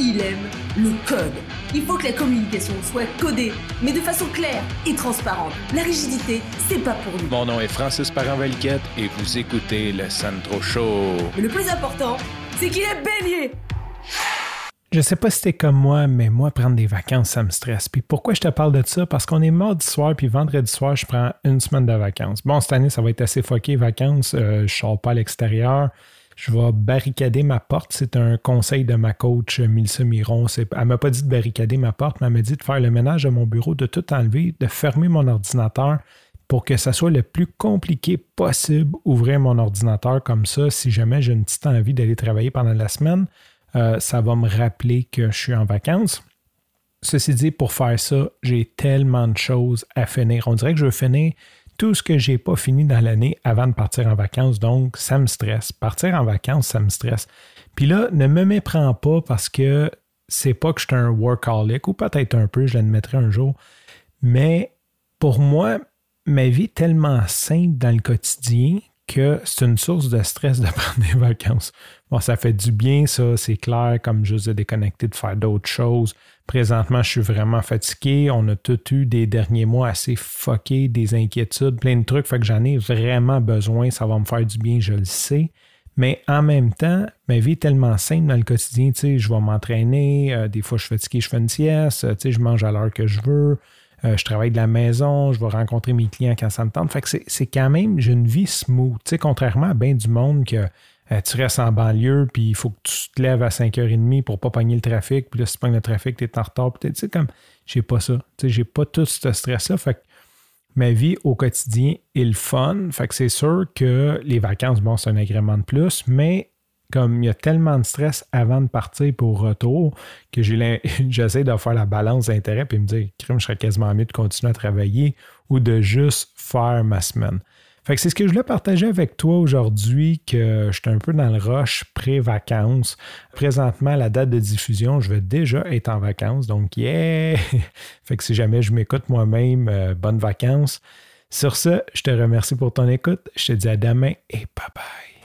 il aime le code. Il faut que la communication soit codée, mais de façon claire et transparente. La rigidité, c'est pas pour nous. Mon nom est Francis Parent-Valquette et vous écoutez le Sandro Show. Mais le plus important, c'est qu'il est bélier. Je sais pas si t'es comme moi, mais moi, prendre des vacances, ça me stresse. Puis pourquoi je te parle de ça? Parce qu'on est mardi soir, puis vendredi soir, je prends une semaine de vacances. Bon, cette année, ça va être assez foqué, vacances. Euh, je sors pas à l'extérieur. Je vais barricader ma porte. C'est un conseil de ma coach, Milsa Miron. Elle m'a pas dit de barricader ma porte, mais elle m'a dit de faire le ménage de mon bureau, de tout enlever, de fermer mon ordinateur pour que ça soit le plus compliqué possible, ouvrir mon ordinateur comme ça, si jamais j'ai une petite envie d'aller travailler pendant la semaine euh, ça va me rappeler que je suis en vacances. Ceci dit, pour faire ça, j'ai tellement de choses à finir. On dirait que je veux finir tout ce que je n'ai pas fini dans l'année avant de partir en vacances. Donc, ça me stresse. Partir en vacances, ça me stresse. Puis là, ne me méprends pas parce que c'est pas que je suis un workaholic ou peut-être un peu, je l'admettrai un jour. Mais pour moi, ma vie est tellement simple dans le quotidien que c'est une source de stress de prendre des vacances. Bon, ça fait du bien, ça, c'est clair, comme je vous ai déconnecté de faire d'autres choses. Présentement, je suis vraiment fatigué. On a tous eu des derniers mois assez fuckés, des inquiétudes, plein de trucs. Fait que j'en ai vraiment besoin. Ça va me faire du bien, je le sais. Mais en même temps, ma vie est tellement simple dans le quotidien. Tu sais, je vais m'entraîner. Euh, des fois, je suis fatigué, je fais une sieste. Tu sais, je mange à l'heure que je veux. Euh, je travaille de la maison, je vais rencontrer mes clients quand ça me tente. Fait que c'est quand même, j'ai une vie smooth. Tu sais, contrairement à bien du monde que euh, tu restes en banlieue, puis il faut que tu te lèves à 5h30 pour pas pogner le trafic, puis là, si tu pognes le trafic, tu es en retard. Tu sais, comme, j'ai pas ça. Tu sais, j'ai pas tout ce stress-là. Fait que ma vie au quotidien est le fun. Fait que c'est sûr que les vacances, bon, c'est un agrément de plus, mais comme il y a tellement de stress avant de partir pour retour que j'essaie de faire la balance d'intérêt et me dire, crime, je serais quasiment mieux de continuer à travailler ou de juste faire ma semaine. Fait que c'est ce que je voulais partager avec toi aujourd'hui, que je suis un peu dans le rush pré-vacances. Présentement, la date de diffusion, je vais déjà être en vacances, donc yeah! fait que si jamais je m'écoute moi-même, euh, bonnes vacances. Sur ce, je te remercie pour ton écoute. Je te dis à demain et bye bye.